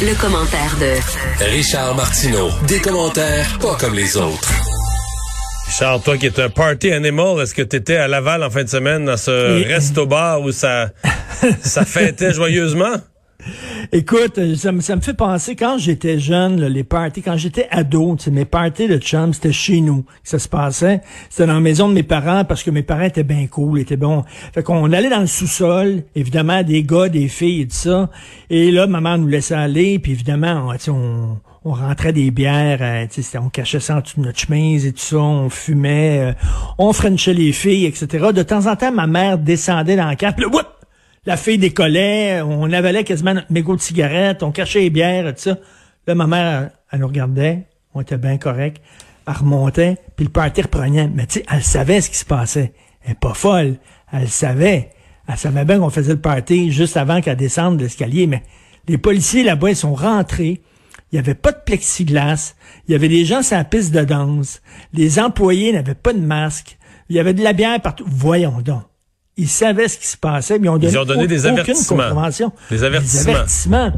Le, le commentaire de Richard Martineau. Des commentaires pas comme les autres. Charles, toi qui es un party animal, est-ce que tu étais à Laval en fin de semaine dans ce Et- resto-bar où ça, ça fêtait joyeusement? Écoute, euh, ça me, fait penser, quand j'étais jeune, les parties, quand j'étais ado, mes parties de chum, c'était chez nous que ça se passait. C'était dans la maison de mes parents parce que mes parents étaient bien cool, étaient bons. Fait qu'on allait dans le sous-sol, évidemment, des gars, des filles et tout ça. Et là, maman nous laissait aller, puis évidemment, on, on, on rentrait des bières, euh, on cachait ça en dessous de notre chemise et tout ça, on fumait, euh, on frenchait les filles, etc. De temps en temps, ma mère descendait dans puis là, whoop! La fille décollait, on avalait quasiment notre mégot de cigarette, on cachait les bières tout ça. Là, ma mère, elle nous regardait, on était bien correct, elle remontait, puis le party reprenait. Mais tu sais, elle savait ce qui se passait. Elle est pas folle, elle savait. Elle savait bien qu'on faisait le party juste avant qu'elle descende de l'escalier, mais les policiers là-bas, ils sont rentrés. Il n'y avait pas de plexiglas. Il y avait des gens sur la piste de danse. Les employés n'avaient pas de masque. Il y avait de la bière partout. Voyons donc. Ils savaient ce qui se passait, mais ils ont donné, Ils ont donné des avertissements. Des avertissements. Des avertissements.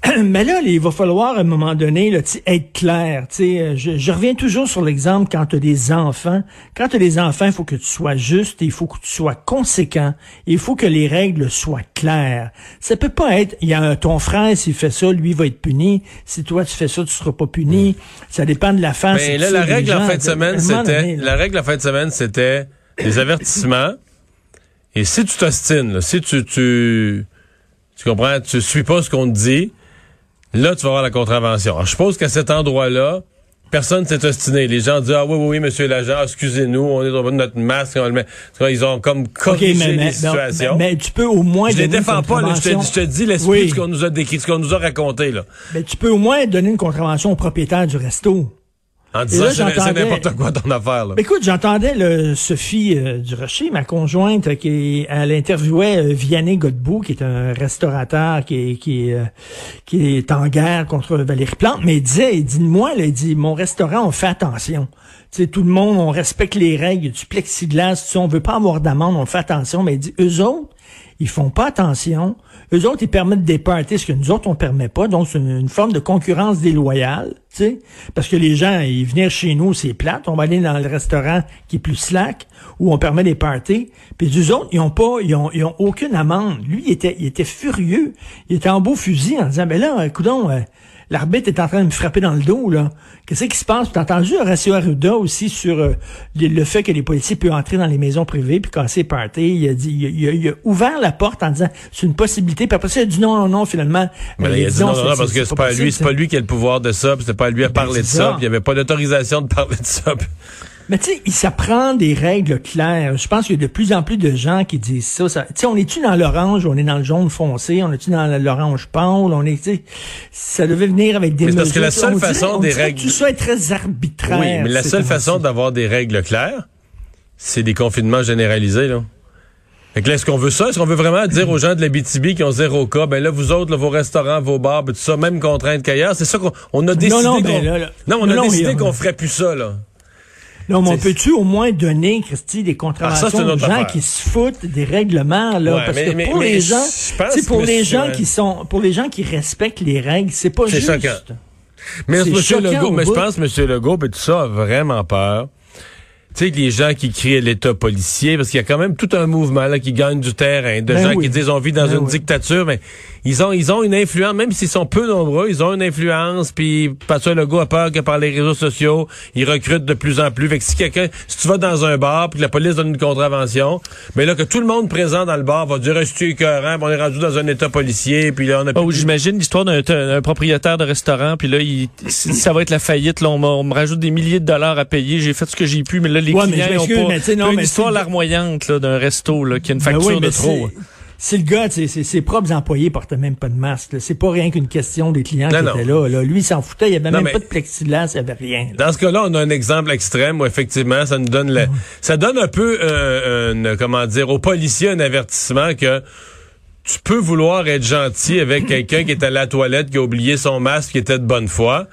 Mais là, il va falloir à un moment donné là, être clair. tu sais, euh, Je, je reviens toujours sur l'exemple quand tu as des enfants. Quand tu as des enfants, il faut que tu sois juste, il faut que tu sois conséquent, il faut que les règles soient claires. Ça peut pas être, il y a un- ton frère, s'il fait ça, lui va être puni. Si toi tu fais ça, tu seras pas puni. Ça dépend de la face. Mais et là, la ça, les règle en fin de semaine, c'était, la règle en fin de semaine, c'était des avertissements. Et si tu t'ostines, si tu, tu, tu comprends, tu suis pas ce qu'on te dit, là, tu vas avoir la contravention. Alors, je suppose qu'à cet endroit-là, personne s'est ostiné. Les gens disent, ah oui, oui, oui, monsieur l'agent, excusez-nous, on est dans notre masque, on le met. Ils ont comme corrigé mais, les mais, situations. mais- mais tu peux au moins je les défends pas, là, je te, contravention. je te dis l'esprit Oui. de ce qu'on nous a décrit, ce qu'on nous a raconté, là. Mais tu peux au moins donner une contravention au propriétaire du resto. En disant, là, c'est n'importe quoi ton affaire, là. Écoute, j'entendais le Sophie euh, Durocher, ma conjointe, qui elle interviewait euh, Vianney Godbout, qui est un restaurateur qui est, qui est, euh, qui est en guerre contre Valérie Plante, mais il disait, il dit moi, là, il dit mon restaurant, on fait attention. Tu sais, tout le monde, on respecte les règles, il y a du plexiglas, on veut pas avoir d'amende, on fait attention, mais il dit eux autres, ils font pas attention. Eux autres, ils permettent des parties, ce que nous autres, on permet pas. Donc, c'est une, forme de concurrence déloyale, tu sais. Parce que les gens, ils viennent chez nous, c'est plate. On va aller dans le restaurant qui est plus slack, où on permet des parties. Puis eux autres, ils ont pas, ils ont, ils ont aucune amende. Lui, il était, il était furieux. Il était en beau fusil en disant, ben là, écoutons, euh, l'arbitre est en train de me frapper dans le dos, là. Qu'est-ce qui se passe? T'as entendu Horacio Arruda aussi sur euh, le, le fait que les policiers peuvent entrer dans les maisons privées puis casser les parties? Il a dit, il a, il a- il a ouvert la porte en disant, c'est une possibilité. Puis après ça, il a dit non, non, non, finalement. Mais Euh, il a dit non, non, non, parce que c'est pas possible, lui, c'est pas lui qui a le pouvoir de ça, c'est pas à lui à Ben, parler de ça, puis il y avait pas d'autorisation de parler de ça. Mais tu sais, il s'apprend des règles claires. Je pense qu'il y a de plus en plus de gens qui disent ça. ça tu sais, on est-tu dans l'orange, on est dans le jaune foncé, on est-tu dans l'orange pâle, on est, tu sais, ça devait venir avec des Mais parce que la seule On façon on des règles- Tout ça est très arbitraire. Oui, mais la seule façon d'avoir des règles claires, c'est des confinements généralisés, là. Fait que là, est-ce qu'on veut ça? Est-ce qu'on veut vraiment dire aux gens de la BTB qui ont zéro cas, ben là, vous autres, là, vos restaurants, vos bars, ben, tout ça, même contrainte qu'ailleurs, c'est ça qu'on on a décidé non, qu'on... ben là, là. non, on Non, a non, décidé qu'on ferait plus ça, là. Non, mais on C'est- peut-tu au moins donner, Christy, des Ah, ça, contraventions c'est une aux gens affaire. qui se foutent des règlements, là? Ouais, parce mais- que mais- pour mais les gens, sais, pour les c'est- gens qui sont, pour les gens qui respectent les règles, c'est pas C'est juste. choquant. Mais C'est M. Legault, au mais je pense que M. Legault, ben, tout ça a vraiment peur. Tu sais, que les gens qui crient l'État policier, parce qu'il y a quand même tout un mouvement là, qui gagne du terrain, de Ben gens oui. qui disent on vit dans Ben une oui. dictature, mais ils ont ils ont une influence, même s'ils sont peu nombreux, ils ont une influence, puis Pasteur Legault a peur que par les réseaux sociaux, ils recrutent de plus en plus. Fait que si quelqu'un, si tu vas dans un bar, puis que la police donne une contravention, mais là que tout le monde présent dans le bar va dire est-ce que tu es écœurant, on est rendu dans un état policier, puis là on a Oh, plus- j'imagine l'histoire d'un propriétaire de restaurant, puis là, il, ça va être la faillite. Là, on, on me rajoute des milliers de dollars à payer. J'ai fait ce que j'ai pu, mais là, les Ouais, clients ont pas. mais non, une histoire larmoyante là, d'un resto là, qui a une Ben facture oui, de trop. Si le gars, ses, ses propres employés portaient même pas de masque, là. c'est pas rien qu'une question des clients Non, qui non. étaient là, là. Lui, il s'en foutait, il y avait Non, même pas de plexiglas, il y avait rien. là. Dans ce cas-là, on a un exemple extrême où effectivement, ça nous donne le, ça donne un peu, euh, une- comment dire, aux policiers un avertissement que tu peux vouloir être gentil avec quelqu'un qui est à la toilette, qui a oublié son masque, qui était de bonne foi,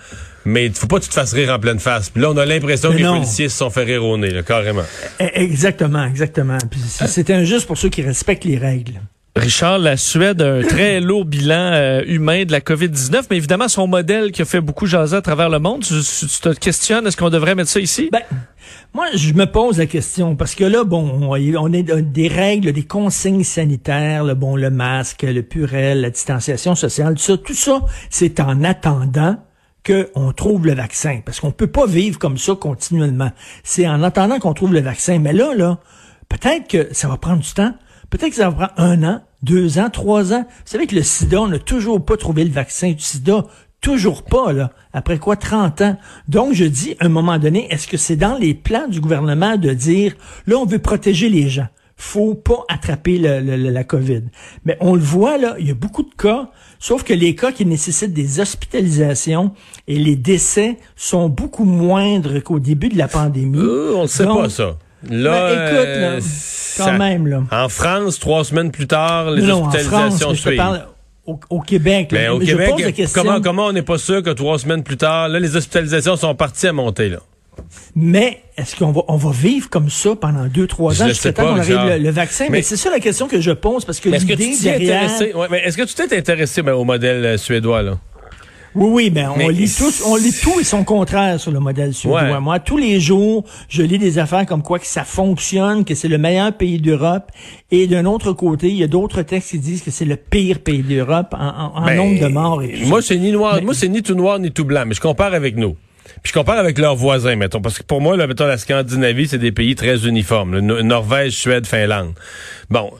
mais il faut pas que tu te fasses rire en pleine face. Puis là, on a l'impression que les policiers se sont fait rire au nez, là, carrément. Eh, Exactement, exactement. C'est injuste pour ceux qui respectent les règles. Richard, la Suède a un très lourd bilan euh, humain de la COVID-19, mais évidemment, son modèle qui a fait beaucoup jaser à travers le monde. Tu, tu- tu te questionnes, est-ce qu'on devrait mettre ça ici? Ben, moi, je me pose la question parce que là, bon, on est des règles, des consignes sanitaires, le bon, le masque, le purel, la distanciation sociale, tout ça, tout ça, c'est en attendant qu'on trouve le vaccin, parce qu'on peut pas vivre comme ça continuellement. C'est en attendant qu'on trouve le vaccin. Mais là, là, peut-être que ça va prendre du temps. Peut-être que ça va prendre un an, deux ans, trois ans. Vous savez que le sida, on n'a toujours pas trouvé le vaccin du sida. Toujours pas, là. Après quoi, 30 ans? Donc, je dis, à un moment donné, est-ce que c'est dans les plans du gouvernement de dire, là, on veut protéger les gens? Faut pas attraper le- le- la COVID. Mais on le voit, là, il y a beaucoup de cas, sauf que les cas qui nécessitent des hospitalisations et les décès sont beaucoup moindres qu'au début de la pandémie. Euh, on ne sait Donc, pas ça. Là, ben, écoute, là, euh, quand ça- même, là. En France, trois semaines plus tard, les Non, non, en France, hospitalisations mais je te suivent. parle au, au Québec. là. Mais au Mais je Québec, pose la question, comment, comment on n'est pas sûr que trois semaines plus tard, là, les hospitalisations sont parties à monter, là? Mais est-ce qu'on va, on va vivre comme ça pendant deux, trois Je ans? Jusqu'à temps qu'on arrive le, le vaccin? Mais, Mais- c'est ça la question que je pose parce que Est-ce que tu l'idée t'es derrière... intéressé? Ouais, mais est-ce que tu t'es intéressé ben, au modèle euh, suédois, là? Oui, oui, mais on lit tous, on lit tout et son contraire sur le modèle suédois. Ouais. Moi, tous les jours, je lis des affaires comme quoi que ça fonctionne, que c'est le meilleur pays d'Europe. Et d'un autre côté, il y a d'autres textes qui disent que c'est le pire pays d'Europe en, en- en Ben, nombre de morts. Et tout Moi, c'est ni noir, Mais- moi, c'est ni tout noir ni tout blanc, mais je compare avec nous. Puis je compare avec leurs voisins, mettons, parce que pour moi, là, mettons, la Scandinavie, c'est des pays très uniformes. Norvège, Suède, Finlande. Bon.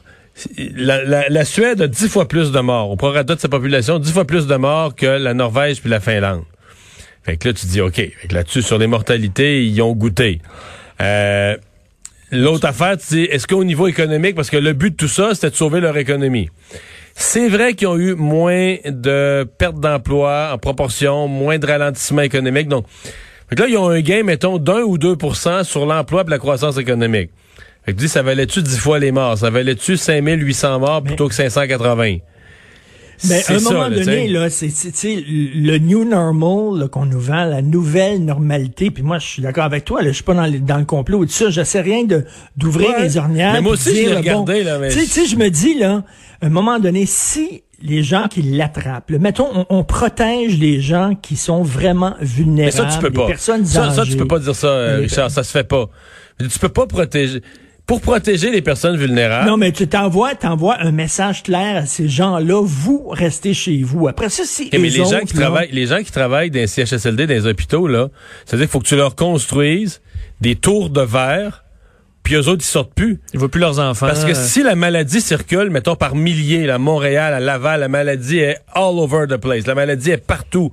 La, Suède a dix fois plus de morts. Au prorata de sa population, dix fois plus de morts que la Norvège puis la Finlande. Fait que là, tu dis, OK. Là-dessus, sur les mortalités, ils ont goûté. Euh, L'autre affaire, dis, est-ce qu'au niveau économique, parce que le but de tout ça, c'était de sauver leur économie? C'est vrai qu'ils ont eu moins de pertes d'emploi en proportion, moins de ralentissement économique. Donc, fait que là, ils ont un gain, mettons, d'un ou deux pour cent sur l'emploi et la croissance économique. Fait que tu dis, ça valait-tu dix fois les morts? Ça valait-tu 5800 morts plutôt que 580? Mais C'est à un ça, moment donné, là, c'est c'est- tu sais, le new normal qu'on nous vend, la nouvelle normalité. Puis moi, je suis d'accord avec toi. Là, je suis pas dans, les- dans le complot tout ça. J'essaie rien de d'ouvrir Ouais. les ornières. Mais moi aussi, je bon, là, mais- Tu sais, je me dis là, à un moment donné, si les gens qui l'attrapent, là, mettons, on, on protège les gens qui sont vraiment Mais vulnérables, ça, tu peux les pas. personnes Ça, ça, tu peux pas dire ça, euh, Les- Richard. Ça se fait pas. Tu peux pas protéger. Pour protéger les personnes vulnérables. Non, mais tu t'envoies, t'envoies un message clair à ces gens-là. Vous restez chez vous. Après ça, c'est mais les gens qui là. travaillent, les gens qui travaillent dans les CHSLD, dans les hôpitaux, là, c'est-à-dire qu'il faut que tu leur construises des tours de verre, puis eux autres, ils sortent plus. Ils voient plus leurs enfants. Parce que si la maladie circule, mettons par milliers, là, à Montréal, à Laval, la maladie est all over the place. La maladie est partout.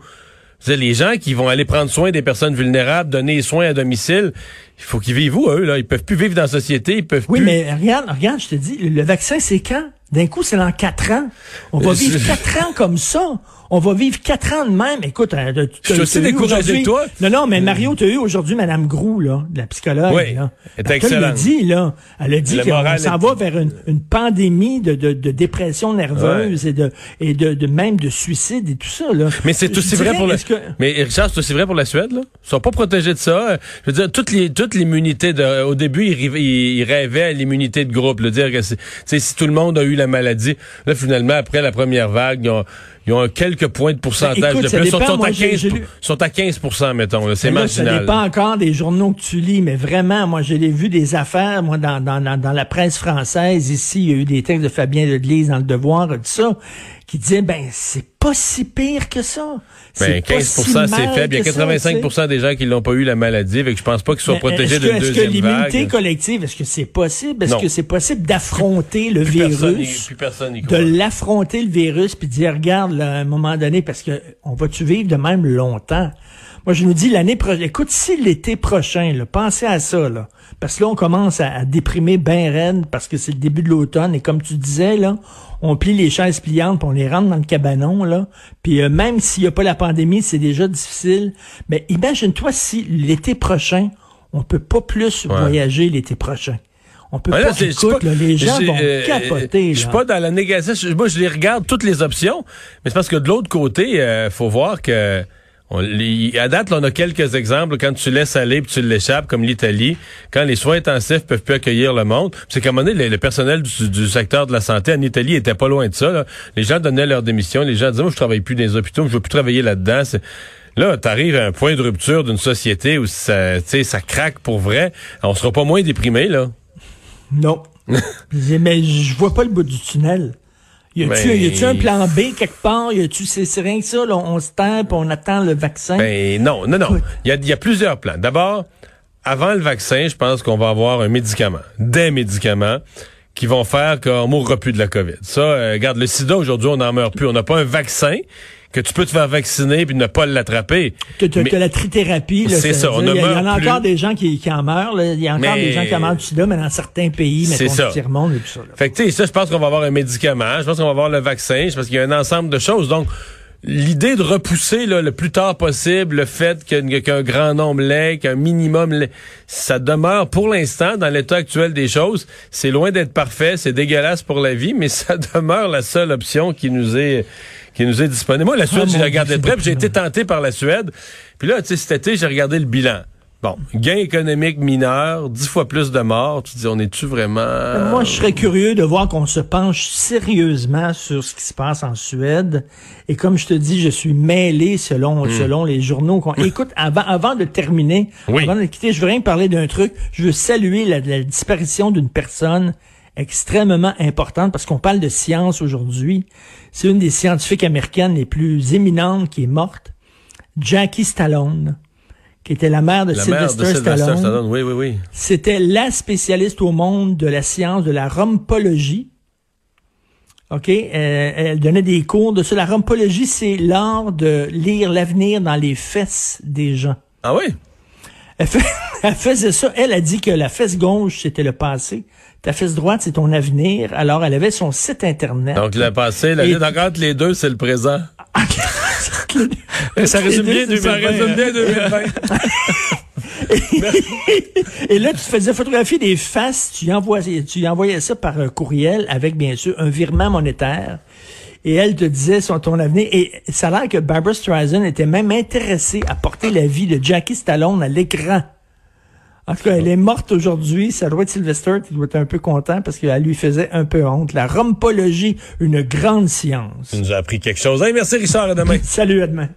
C'est les gens qui vont aller prendre soin des personnes vulnérables, donner les soins à domicile, il faut qu'ils vivent où, eux, là? Ils peuvent plus vivre dans la société, ils peuvent Oui, plus... mais regarde, regarde, je te dis, le vaccin, c'est quand? D'un coup, c'est dans quatre ans. On va Euh, vivre quatre ans comme ça. On va vivre quatre ans de même. Écoute, euh, tu- Je découragé aujourd'hui- que toi. Non, non, mais Mario, tu as eu aujourd'hui Madame Grou, là, de la psychologue. Oui, là. elle te excellente. dit, là. Elle a dit qu'on s'en va vers une, une pandémie de, de, de dépression nerveuse et de, et de, de même de suicide et tout ça, là. Mais c'est aussi dirais, vrai pour la... que- Mais Richard, c'est aussi vrai pour la Suède, là. Ils sont pas protégés de ça. Je veux dire, toute les, toute l'immunité de, au début, ils, rêvaient- ils, ils rêvaient à l'immunité de groupe, le dire que sais, si tout le monde a eu la maladie, là, finalement, après la première vague, ils ont, quelques points de pourcentage Ben, écoute, de ça plus. Ils sont, dépend. sont Moi, à j'ai- 15, j'ai lu- sont à 15 mettons. C'est Mais là, Ça marginal. dépend encore des journaux que tu lis, mais vraiment, moi, j'ai vu des affaires, moi, dans, dans, dans, dans la presse française, ici, il y a eu des textes de Fabien Ledlise dans Le Devoir, tout ça, qui disaient, ben, c'est pas si pire que ça. Ben, pas 15 si c'est faible. Il y a que ça, 85 tu sais. des gens qui l'ont pas eu la maladie, fait que je pense pas qu'ils soient Mais protégés est-ce que- d'une Est-ce que deuxième l'immunité vague. collective, est-ce que c'est possible? Est-ce que c'est possible d'affronter le Plus personne virus? plus personne de l'affronter le virus puis de dire regarde là, à un moment donné parce que on va-tu vivre de même longtemps? Moi je nous dis l'année prochaine écoute si l'été prochain là, pensez à ça là Parce que là, on commence à, à déprimer ben raide parce que c'est le début de l'automne. Et comme tu disais, là, on plie les chaises pliantes, puis on les rentre dans le cabanon, là. Puis euh, même s'il n'y a pas la pandémie, c'est déjà difficile. Mais imagine-toi si l'été prochain, on peut pas plus voyager l'été prochain. On peut Ouais, pas, là, c'est- pas- là, les gens vont euh, capoter. Je suis là. pas dans la négative. Moi, je les regarde toutes les options, mais c'est parce que de l'autre côté, euh, faut voir que on, les- à date, là, on a quelques exemples quand tu laisses aller puis tu l'échappes, comme l'Italie, quand les soins intensifs peuvent plus accueillir le monde. C'est qu'à un moment donné, le, le personnel du, du secteur de la santé en Italie était pas loin de ça. là. Les gens donnaient leur démission, les gens disaient moi je travaille plus dans les hôpitaux, je veux plus travailler là-dedans. C'est- Là, t'arrives à un point de rupture d'une société où ça, ça craque pour vrai. On sera pas moins déprimé là. Non. Mais je vois pas le bout du tunnel. Y a-tu Ben- un plan B quelque part? Y a-tu, c'est rien que ça, là, on se tape, on attend le vaccin. Ben non, non, non. Il y a, y a plusieurs plans. D'abord, avant le vaccin, je pense qu'on va avoir un médicament, des médicaments qui vont faire qu'on mourra plus de la COVID. Ça, euh, regarde, le sida, aujourd'hui, on n'en meurt plus. On n'a pas un vaccin que tu peux te faire vacciner puis ne pas l'attraper. que tu mais- la trithérapie. C'est ça, Il y, en a plus. encore des gens qui, qui en meurent. là. Il y a encore Mais- des gens qui en meurent du sida, mais dans certains pays, C'est mettons ça. du tiers-monde et tout ça. là. Fait que, tu sais, ça, je pense qu'on va avoir un médicament. Je pense qu'on va avoir le vaccin. Je pense qu'il y a un ensemble de choses. Donc, l'idée de repousser là, le plus tard possible le fait qu'un grand nombre l'ait, qu'un minimum l'ait, ça demeure pour l'instant, dans l'état actuel des choses, c'est loin d'être parfait, c'est dégueulasse pour la vie, mais ça demeure la seule option qui nous est qui nous est disponible. Moi, la Suède, Ah, j'ai regardé de près, j'ai été tenté par la Suède. Puis là, tu sais, cet été, j'ai regardé le bilan. Bon, gain économique mineur, dix fois plus de morts. Tu dis, on est-tu vraiment... Moi, je serais curieux de voir qu'on se penche sérieusement sur ce qui se passe en Suède. Et comme je te dis, je suis mêlé selon, selon les journaux. qu'on- Écoute, avant, avant de terminer, Oui. avant de quitter, je veux rien parler d'un truc. Je veux saluer la, la disparition d'une personne extrêmement importante parce qu'on parle de science aujourd'hui. C'est une des scientifiques américaines les plus éminentes qui est morte. Jackie Stallone, qui était la mère de La mère de Sylvester Sylvester Stallone. Stallone, oui, oui, oui. C'était la spécialiste au monde de la science de la rompologie. OK? Euh, elle donnait des cours de ça. La rompologie, c'est l'art de lire l'avenir dans les fesses des gens. Ah oui? Elle, fait- elle faisait ça. Elle a dit que la fesse gauche, c'était le passé. Ta fesse droite, c'est ton avenir. Alors, elle avait son site Internet. Donc, le passé, la vie entre les deux, c'est le présent. Ça résume bien deux, ça 2020. résume bien 2020. Et là, tu faisais photographier des faces, tu envoyais, tu envoyais ça par un courriel avec, bien sûr, un virement monétaire. Et elle te disait sur ton avenir. Et ça a l'air que Barbara Streisand était même intéressée à porter la vie de Jackie Stallone à l'écran. En tout cas, elle est morte aujourd'hui. Ça doit être Sylvester qui doit être un peu content parce qu'elle lui faisait un peu honte. La rompologie, une grande science. Tu nous as appris quelque chose. Hey, merci Richard, à demain. Salut, à demain.